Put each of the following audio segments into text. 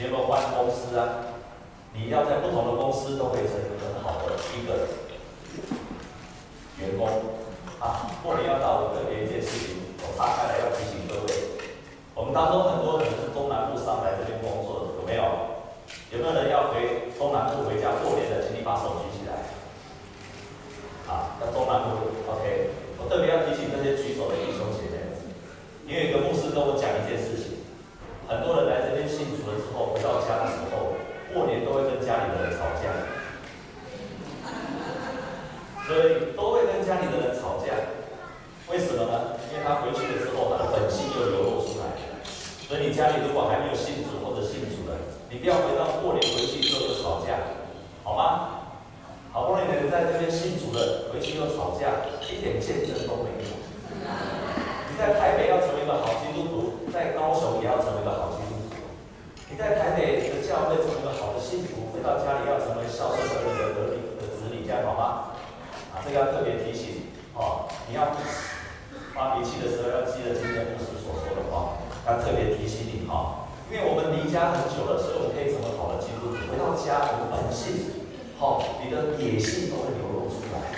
你有没有换公司啊？你要在不同的公司都可以成为很好的一个员工啊。过年要到了，特别一件事情，我大概来要提醒各位，我们当中很多人是中南部上来这边工作的，有没有？有没有人要回中南部回家过年的？请你把手举起来。啊，那中南部，OK，我特别要提醒这些举手的弟兄姐妹，因为一个牧师跟我讲一件事情。很多人来这边信主了之后，回到家的时候，过年都会跟家里的人吵架，所以都会跟家里的人吵架。为什么呢？因为他回去了之后，他的本性就流露出来。所以你家里如果还没有信主或者信主的，你不要回到过年回去之后就吵架，好吗？好不容易能在这边信主了，回去又吵架，一点见证都没有。你在台北要成为一个好基督徒。在高雄也要成为一个好基督徒。你在台北的教会成为一个好的信徒，回到家里要成为孝顺的儿女的子女，这样好吗？啊，这个要特别提醒哦。你要发脾气的时候要记得今天牧师所说的话，要特别提醒你哈。因为我们离家很久了，所以我们可以成为好的基督徒。回到家，我们本性，好，你的野性都会流露出来。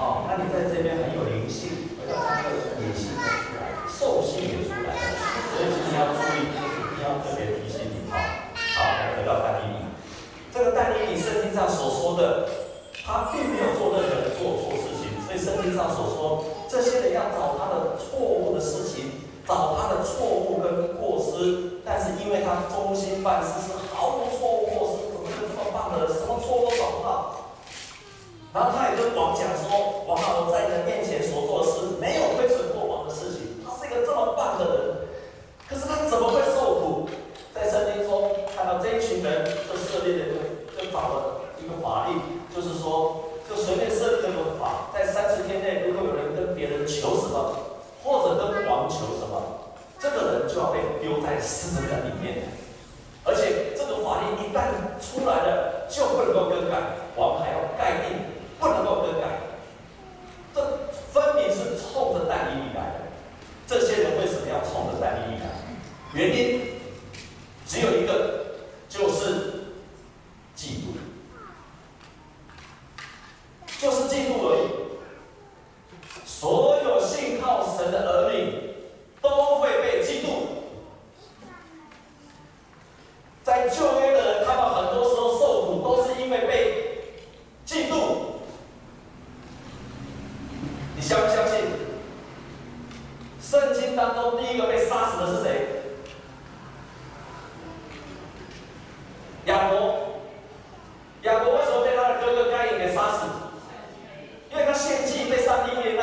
哦，那你在这边很有灵性，回到家的野性也出来，兽性也出来了。所以今天要注意，就是一定要特别提醒你哈。好，来回到但以理，这个但以理圣经上所说的，他并没有做任何做错事情。所以圣经上所说，这些人要找他的错误的事情，找他的错误跟过失，但是因为他忠心办事，是毫无错误过失，怎么会这么棒的人，什么错都找不到。然后他也跟王讲说，王啊，我在你的面前所做的事，没有亏损过王的事情。他是一个这么棒的人。可是他怎么会受苦？在圣经中看到这一群人，就设立了一个，就找了一个法律，就是说，就随便设立这个法，在三十天内，如果有人跟别人求什么，或者跟王求什么，这个人就要被丢在狮子坑里面。而且这个法律一旦出来了，就不能够更改，王还要盖印，不能够更改。这分明是冲着但以理来的。这些人为什么要冲着但以理来？原因只有一个，就是嫉妒，就是嫉妒而已。所有信靠神的儿女都会被嫉妒。在旧约的人，他们很多时候受苦，都是因为被嫉妒。你相不相信？圣经当中第一个被杀死的是谁？亚伯，亚伯为什么被他的哥哥该隐给杀死？因为他献祭被上帝悦纳，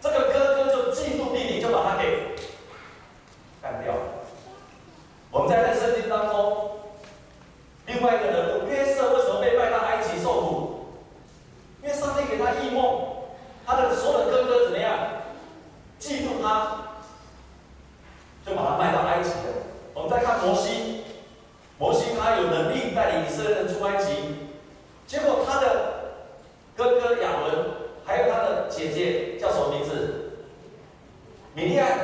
这个哥哥就嫉妒弟弟，就把他给干掉了。我们在看圣经当中，另外一个人物约瑟为什么被卖到埃及受苦？因为上帝给他异梦，他的所有的哥哥怎么样？嫉妒他，就把它卖到埃及了。我们再看摩西。摩西他有能力带领以色列人出埃及，结果他的哥哥亚伦，还有他的姐姐叫什么名字？米利暗。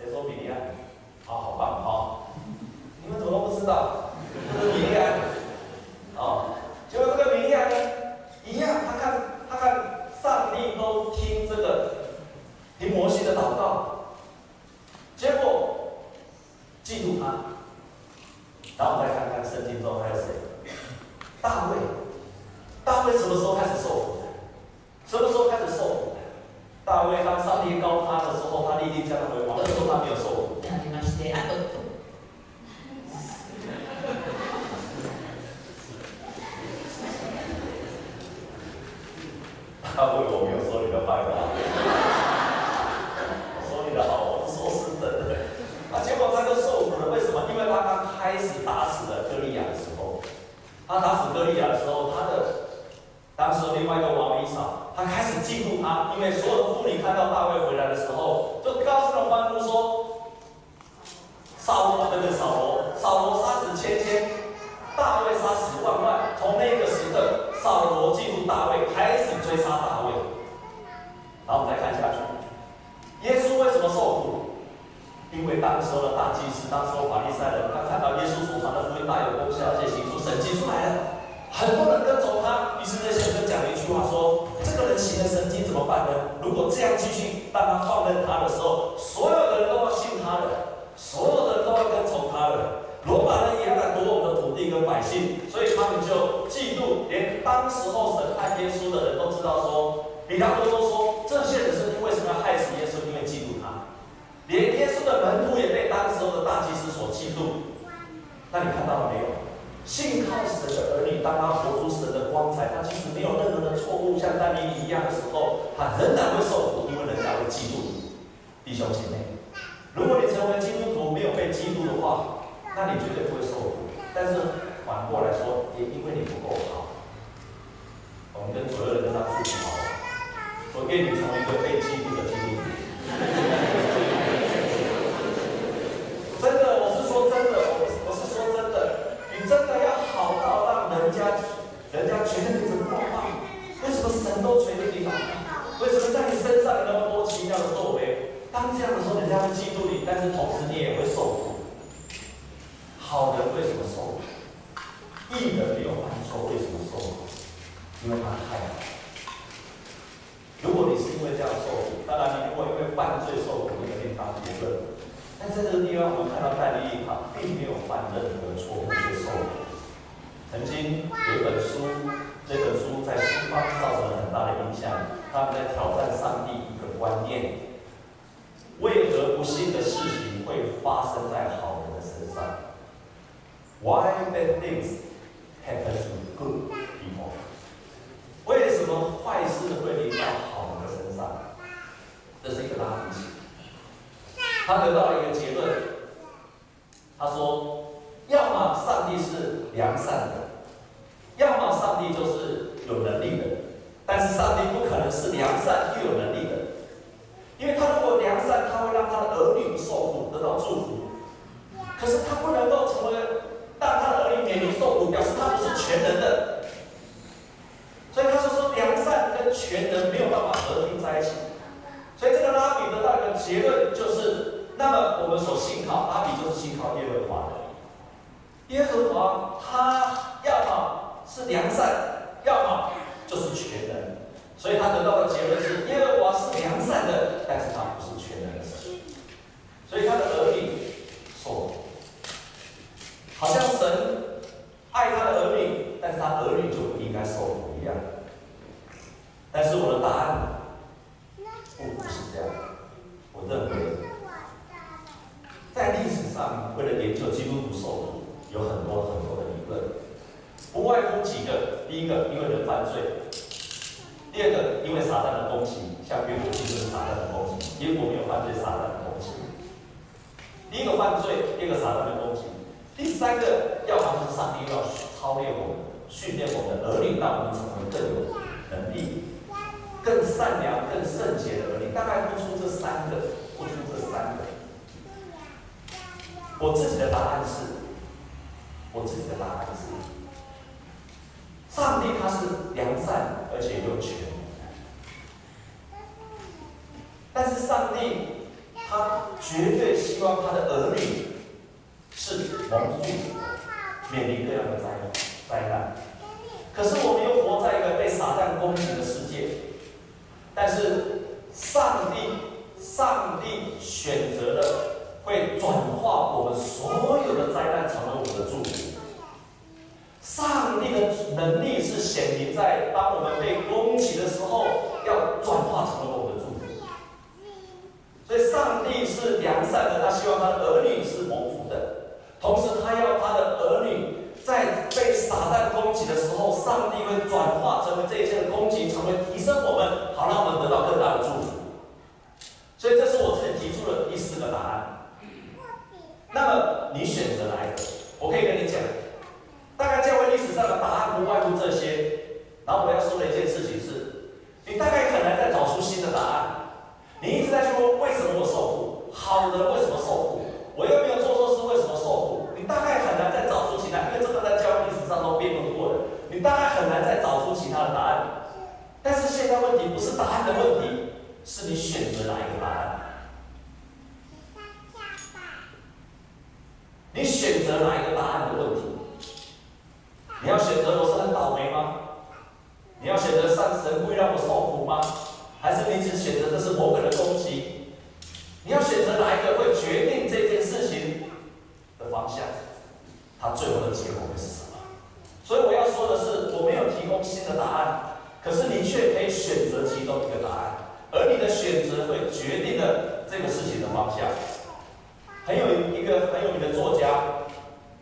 谁说米利暗？好好棒哈！你们怎么都不知道？这是米利暗。哦，结果这个米利暗呢，一样，他看他看上帝都听这个听摩西的祷告，结果嫉妒他。然后我们再看看圣经中还有谁？大卫，大卫什么时候开始受苦的？什么时候开始受苦的？大卫当上帝膏他的时候，他立定这样的为王，那时候他没有受苦。大卫，我没有说你的坏话，说你的好，我是说是真的。啊，结果他就受苦了，为什么？因为他刚开始打死了歌利亚的时候，他打死歌利亚的时候，他的当时另外一个王以扫，他开始嫉妒他，因为所有的妇女看到大卫回来的时候，就高声的欢呼说：“扫罗，对不对？扫罗，扫罗杀死千千，大卫杀死万万。”从那个时刻，扫罗嫉妒大卫，开始追杀大卫。然后我们再看下去，耶稣为什么受苦？因为当时候的大祭司，当时候法利赛人，他看到耶稣所传的福音大有功效，而且行出神迹出来了，很多人跟从他。于是那些人就讲了一句话说：“这个人行了神迹怎么办呢？如果这样继续，当他放任他的时候，所有的人都要信他的，所有的人都要跟从他的。罗马人也要来夺我们的土地跟百姓，所以他们就嫉妒，连当时候审判耶稣的人都知道说，比拉多都说，这些人是为什么要害死耶稣？因为嫉妒他。”连耶稣的门徒也被当时候的大祭司所嫉妒。那你看到了没有？信靠神的儿女，当他活出神的光彩，他即使没有任何的错误，像但以理一样的时候，他仍然会受苦，因为人家会嫉妒你。弟兄姐妹，如果你成为基督徒没有被嫉妒的话，那你绝对不会受苦。但是反过来说，也因为你不够好，我们跟所有人跟他祝福好，我愿你成为一个被嫉妒的基督徒。真的要好到让人家，人家觉得你怎么那么棒？为什么神都垂听你祷告？为什么在你身上有那么多奇妙的作为？当这样的时候，人家会嫉妒你，但是同时你也会受苦。好人为什么受苦？义人没有犯错，为什么受苦？因为他太好。如果你是因为这样受苦，当然你如果因为犯罪受苦，你肯定当别人。但在这个地方，我们看到但以理他并没有犯任何错误，接受苦。曾经有一本书，这本书在西方造成了很大的影响。他们在挑战上帝一个观念：为何不幸的事情会发生在好人的身上？Why bad things happen to good people？为什么坏事会临到好人的身上？这是一个大问题。他得到了一个结论，他说：要么上帝是良善的，要么上帝就是有能力的。但是上帝不可能是良善又有能力的，因为他如果良善，他会让他的儿女受苦得到祝福。可是他不能够成为让他的儿女免于受苦，表示他不是全能的。所以他就说，良善跟全能没有办法合并在一起。所以这个拉比得到一个结论，就是。那么我们所信靠，拉比就是信靠耶和华的。耶和华他要么是良善，要么就是全能。所以他得到的结论是：耶和华是良善的，但是他不是全能的神。所以他的儿女错，好像神爱他的儿女，但是他儿女就不应该受苦一样。但是我的答案不不是这样，我认为。在历史上，为了研究基督徒受苦，有很多很多的理论，不外乎几个：第一个，因为人犯罪；第二个，因为撒旦的攻击，像约伯记就是撒旦的攻击，结果没有犯罪，撒旦的攻击。第一个犯罪，第二个撒旦的攻击，第三个，要么就是上帝要操练我们，训练我们的儿女，让我们成为更有能力、更善良、更圣洁的儿女。大概不出这三个，不出这三个。我自己的答案是，我自己的答案是，上帝他是良善而且又全能，但是上帝他绝对希望他的儿女是蒙福，免于各样的灾灾难。可是我们又活在一个被撒旦攻击的世界，但是上帝，上帝选择了。会转化我们所有的灾难成为我们的祝福。上帝的能力是显明在当我们被攻击的时候，要转化成为我们。所以，上帝是良善的，他希望他的儿女是蒙福的。同时，他要他的儿女在被撒旦攻击的时候，上帝会转化成为这一切的攻击，成为提升我们，好让我们得到更大的祝福。所以，这是我自己提出的第四个答案。那么你选择哪一个？我可以跟你讲，大概教会历史上的答案一个很有名的作家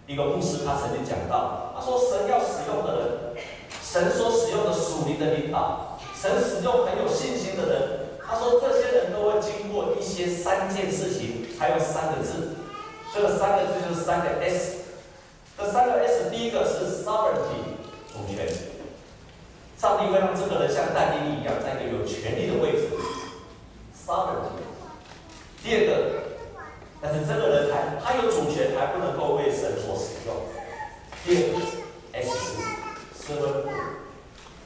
一个故事他曾经讲到他说神要使用的人神所使用的属灵的领导神使用很有信心的人他说这些人都会经过一些三件事情还有三个字。这三个字就是三个 s 这三个 s 第一个是 sovereignty 主权。上帝会让这个人像戴笠一样在一个有权利的位置。sovereignty 第二个但是这个人还，他有主权还不能够为神所使用。第二，S4 四分五，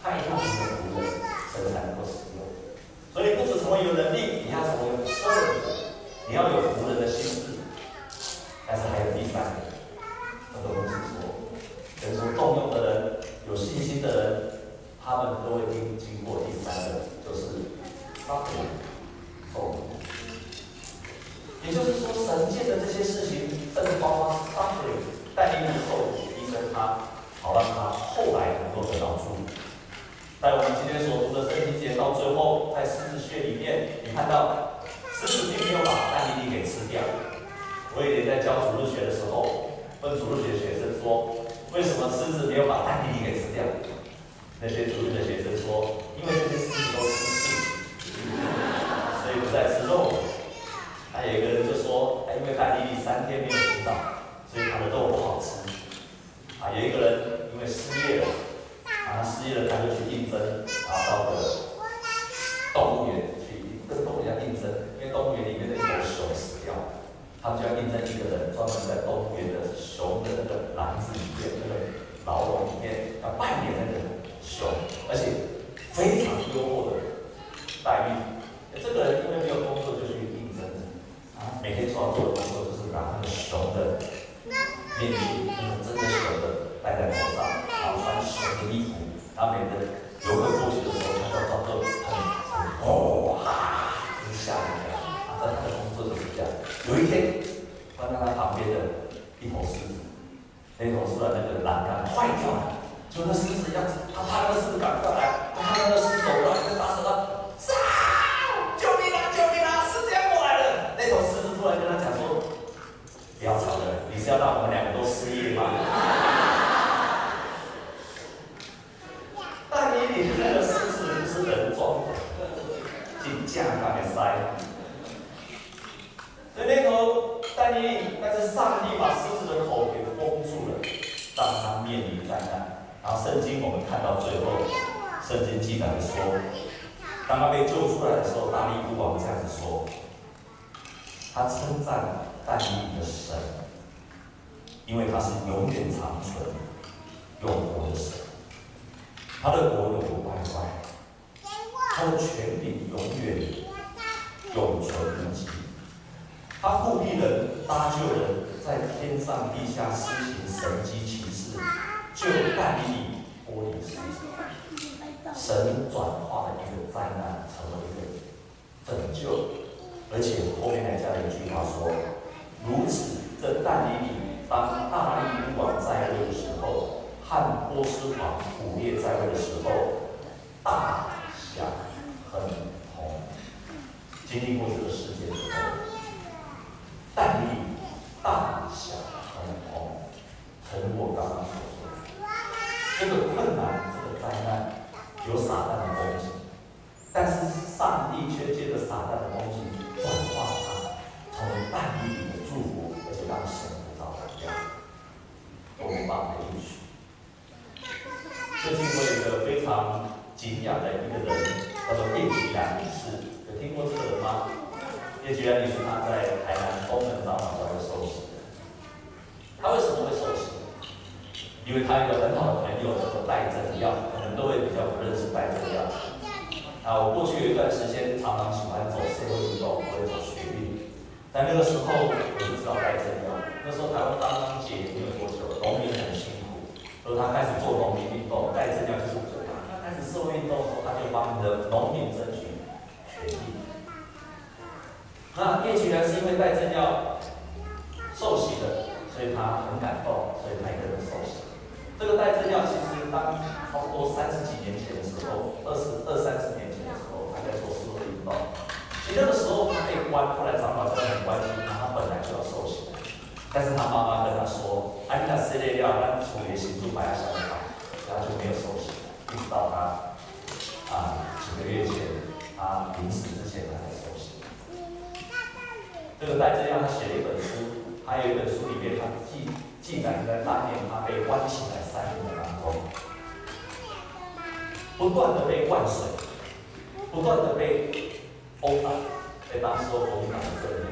他也不能够为神才能够使用。所以，不止成为有能力，你要成为圣，你要有服人的心智。但是还有第三个，我不能只说，神说动用的人。他就要变成一个人，专门在东边的熊的那个篮子里面，那个牢笼。圣经记载说，当他被救出来的时候，大力不王这样子说，他称赞戴笠的神，因为他是永远长存、永恒的神。他的国永不败坏，他的权柄永远永存不息。他护庇人、搭救人在天上地下施行神机奇事，救戴笠脱离死。神转化的一个灾难成为一个拯救，而且后面还加了一句话说：“如此，这但以理当大力王在位的时候，汉波斯王古列在位的时候。”好朋友叫做拜正耀，可能都会比较不认识拜正耀。啊，我过去有一段时间常常喜欢走社会运动，我也走学运，但那个时候我不知道拜正耀。那时候台湾刚刚解没有多久，农民很辛苦，所以他开始做农民运动，拜正耀就是最。他开始社会运动的时候，他就帮你的农民争取权益。那叶群呢，是因为拜正耀受洗的，所以他很感动，所以他一个人受洗。这个戴正耀其实当差不多三十几年前的时候，二十二三十年前的时候，他在做社会引导。其实那个时候他被关，后来长老家很关心他，他本来就要受刑，但是他妈妈跟他说：“哎，那谁来料，那处理刑度把他想法，他就没有受刑，一直到他啊几个月前他临死之前他才受刑。这个戴正耀他写了一本书，还有一本书里面他记。记载在当年，他被关起来三年的当中，不断的被灌水，不断的被殴打，被当时国民党的人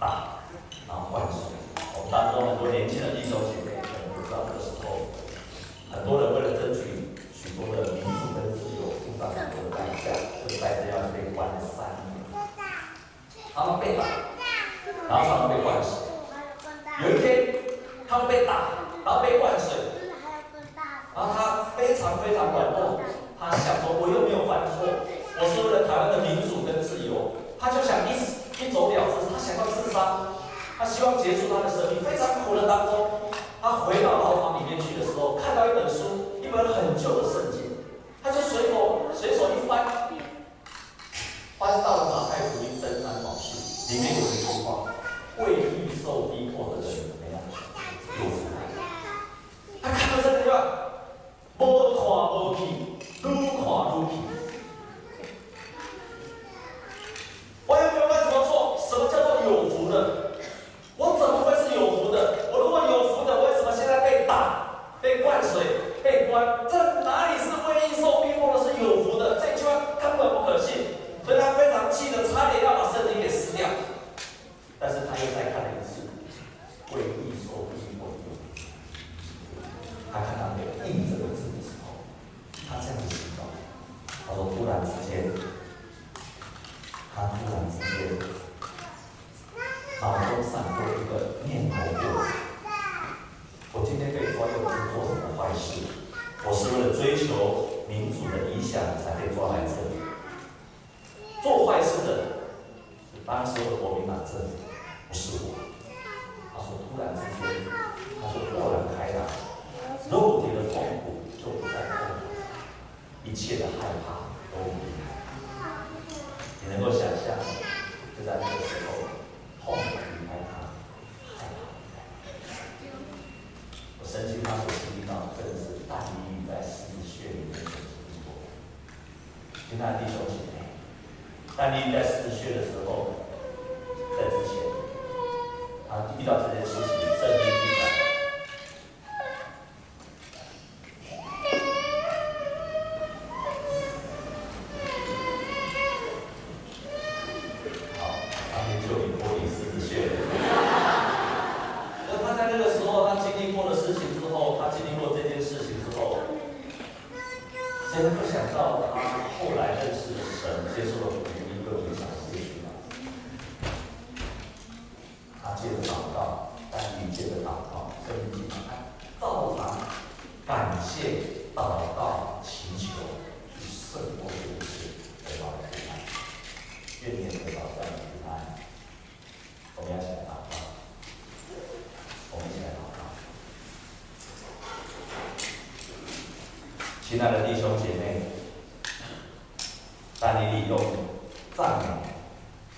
打，然后灌水。我们当中很多年轻的弟兄姐妹，可能不知道这个时候，很多人问。主的理想才可以做坏事。做坏事的当时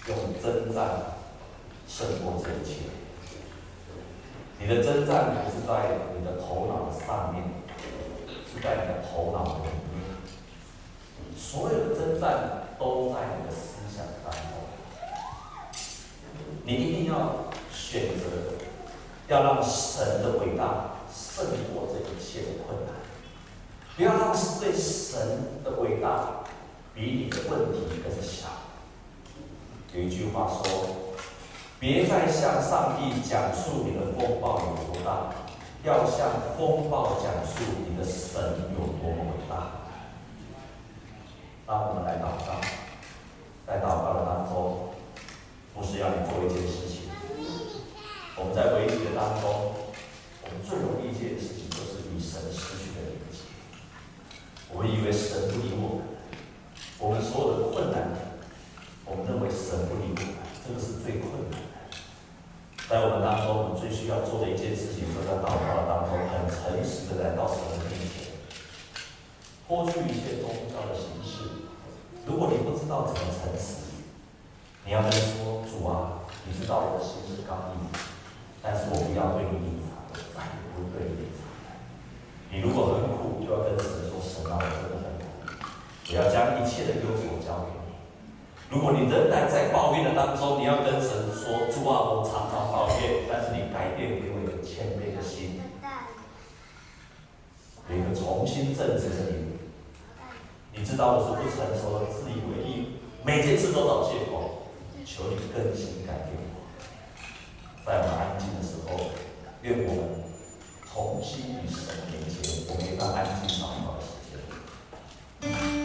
用征战胜过这一切你的征战不是在你的头脑的上面是在你的头脑里面所有的征战都在你的思想当中。你一定要选择要让神的伟大胜过这一切的困难不要让对神的伟大比你的问题更小有一句话说：“别再向上帝讲述你的风暴有多大，要向风暴讲述你的神有多么伟大。”当我们来祷告，在祷告的当中，不是要你做一件事情。我们在危机的当中，我们最容易一件事情。正的神圣。你知道我是不成熟的自以为意，每件事都找借口。求你更新改变我，在我们安静的时候，愿我们重新与神连接。我们一安静祷告的时间。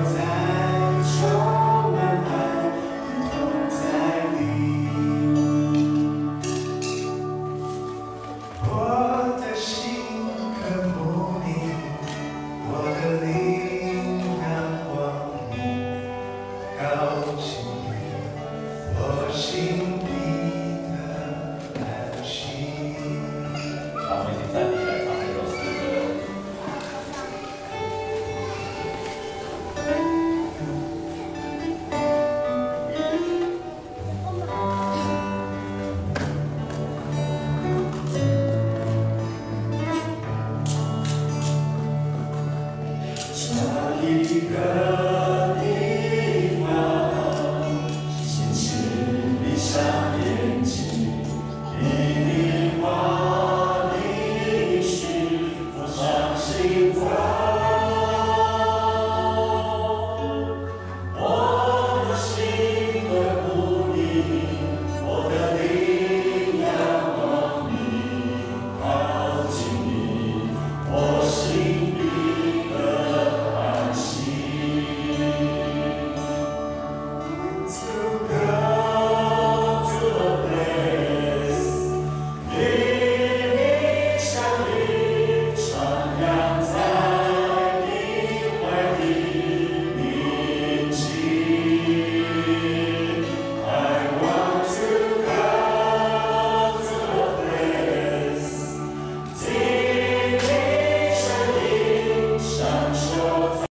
what's happening.